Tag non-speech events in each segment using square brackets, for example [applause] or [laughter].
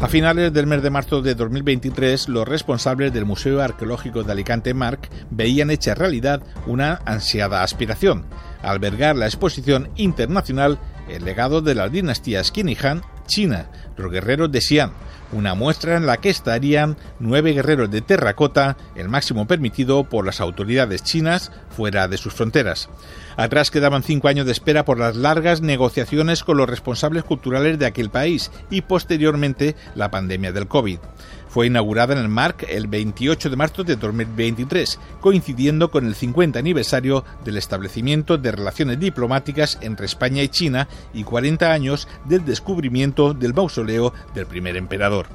A finales del mes de marzo de 2023, los responsables del Museo Arqueológico de Alicante Marc veían hecha realidad una ansiada aspiración, albergar la exposición internacional El legado de las dinastías Qin y Han, China, los guerreros de Xi'an, una muestra en la que estarían nueve guerreros de terracota, el máximo permitido por las autoridades chinas fuera de sus fronteras. Atrás quedaban cinco años de espera por las largas negociaciones con los responsables culturales de aquel país y posteriormente la pandemia del COVID. Fue inaugurada en el MARC el 28 de marzo de 2023, coincidiendo con el 50 aniversario del establecimiento de relaciones diplomáticas entre España y China y 40 años del descubrimiento del mausoleo del primer emperador.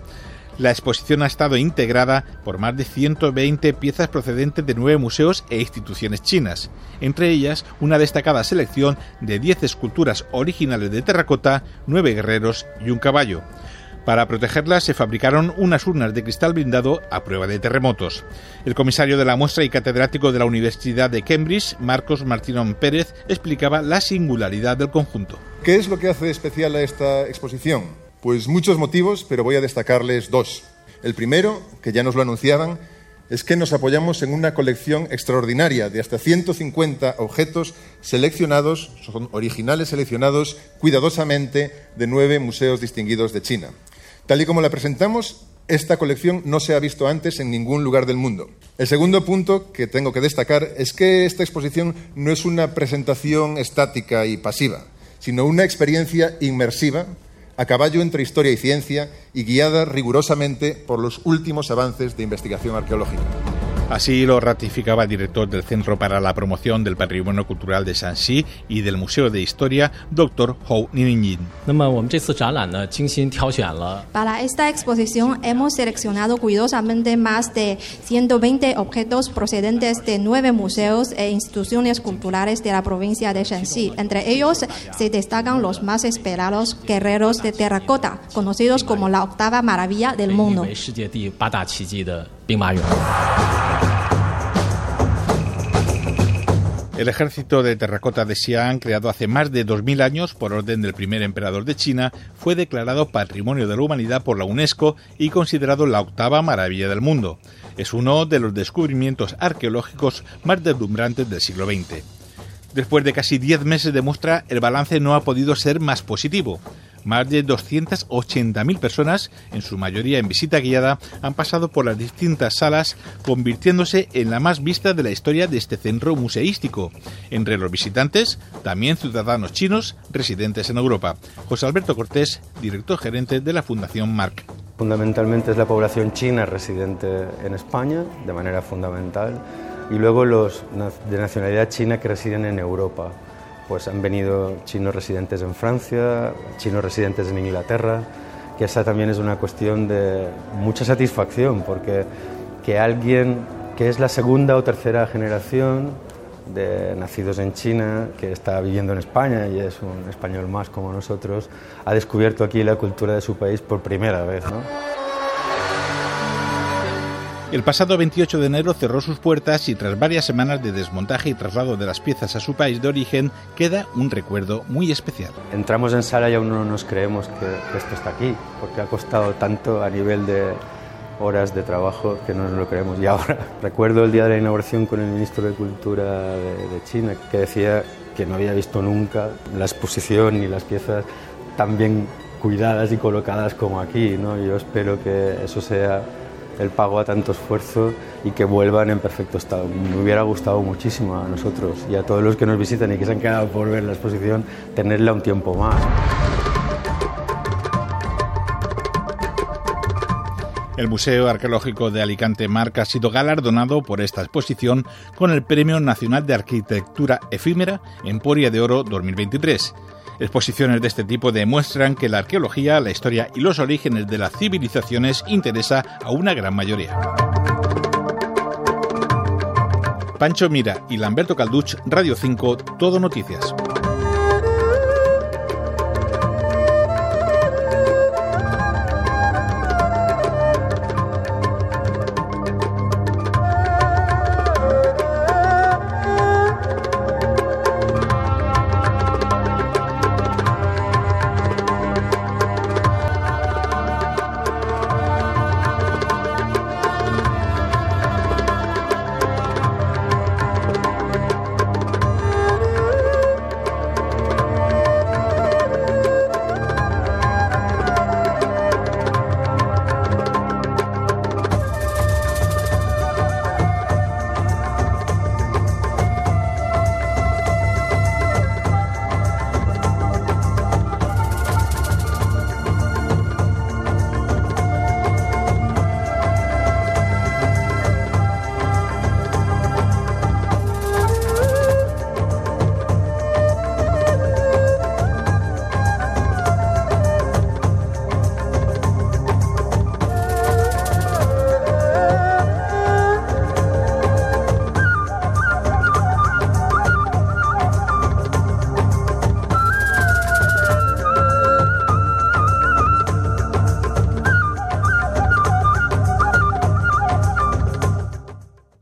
La exposición ha estado integrada por más de 120 piezas procedentes de nueve museos e instituciones chinas, entre ellas una destacada selección de 10 esculturas originales de terracota, nueve guerreros y un caballo. Para protegerlas se fabricaron unas urnas de cristal blindado a prueba de terremotos. El comisario de la muestra y catedrático de la Universidad de Cambridge, Marcos Martínón Pérez, explicaba la singularidad del conjunto. ¿Qué es lo que hace especial a esta exposición? Pues muchos motivos, pero voy a destacarles dos. El primero, que ya nos lo anunciaban, es que nos apoyamos en una colección extraordinaria de hasta 150 objetos seleccionados, son originales seleccionados cuidadosamente de nueve museos distinguidos de China. Tal y como la presentamos, esta colección no se ha visto antes en ningún lugar del mundo. El segundo punto que tengo que destacar es que esta exposición no es una presentación estática y pasiva, sino una experiencia inmersiva a caballo entre historia y ciencia y guiada rigurosamente por los últimos avances de investigación arqueológica. Así lo ratificaba el director del Centro para la Promoción del Patrimonio Cultural de Shanxi y del Museo de Historia, Dr. Hou Ninyin. Para esta exposición hemos seleccionado cuidadosamente más de 120 objetos procedentes de nueve museos e instituciones culturales de la provincia de Shanxi. Entre ellos se destacan los más esperados guerreros de terracota, conocidos como la octava maravilla del mundo. El ejército de terracota de Xi'an, creado hace más de 2.000 años por orden del primer emperador de China, fue declarado Patrimonio de la Humanidad por la UNESCO y considerado la octava maravilla del mundo. Es uno de los descubrimientos arqueológicos más deslumbrantes del siglo XX. Después de casi 10 meses de muestra, el balance no ha podido ser más positivo. Más de 280.000 personas, en su mayoría en visita guiada, han pasado por las distintas salas, convirtiéndose en la más vista de la historia de este centro museístico. Entre los visitantes, también ciudadanos chinos residentes en Europa. José Alberto Cortés, director gerente de la Fundación Marc. Fundamentalmente es la población china residente en España, de manera fundamental, y luego los de nacionalidad china que residen en Europa pues han venido chinos residentes en Francia, chinos residentes en Inglaterra, que esa también es una cuestión de mucha satisfacción, porque que alguien que es la segunda o tercera generación de nacidos en China, que está viviendo en España y es un español más como nosotros, ha descubierto aquí la cultura de su país por primera vez. ¿no? El pasado 28 de enero cerró sus puertas y tras varias semanas de desmontaje y traslado de las piezas a su país de origen, queda un recuerdo muy especial. Entramos en sala y aún no nos creemos que, esto está aquí, porque ha costado tanto a nivel de horas de trabajo que no nos lo creemos. Y ahora [laughs] recuerdo el día de la inauguración con el ministro de Cultura de, China, que decía que no había visto nunca la exposición ni las piezas tan bien cuidadas y colocadas como aquí. ¿no? Yo espero que eso sea el pago a tanto esfuerzo y que vuelvan en perfecto estado. Me hubiera gustado muchísimo a nosotros y a todos los que nos visitan y que se han quedado por ver la exposición tenerla un tiempo más. El Museo Arqueológico de Alicante Marca ha sido galardonado por esta exposición con el Premio Nacional de Arquitectura Efímera Emporia de Oro 2023. Exposiciones de este tipo demuestran que la arqueología, la historia y los orígenes de las civilizaciones interesa a una gran mayoría. Pancho Mira y Lamberto Calduch, Radio 5, Todo Noticias.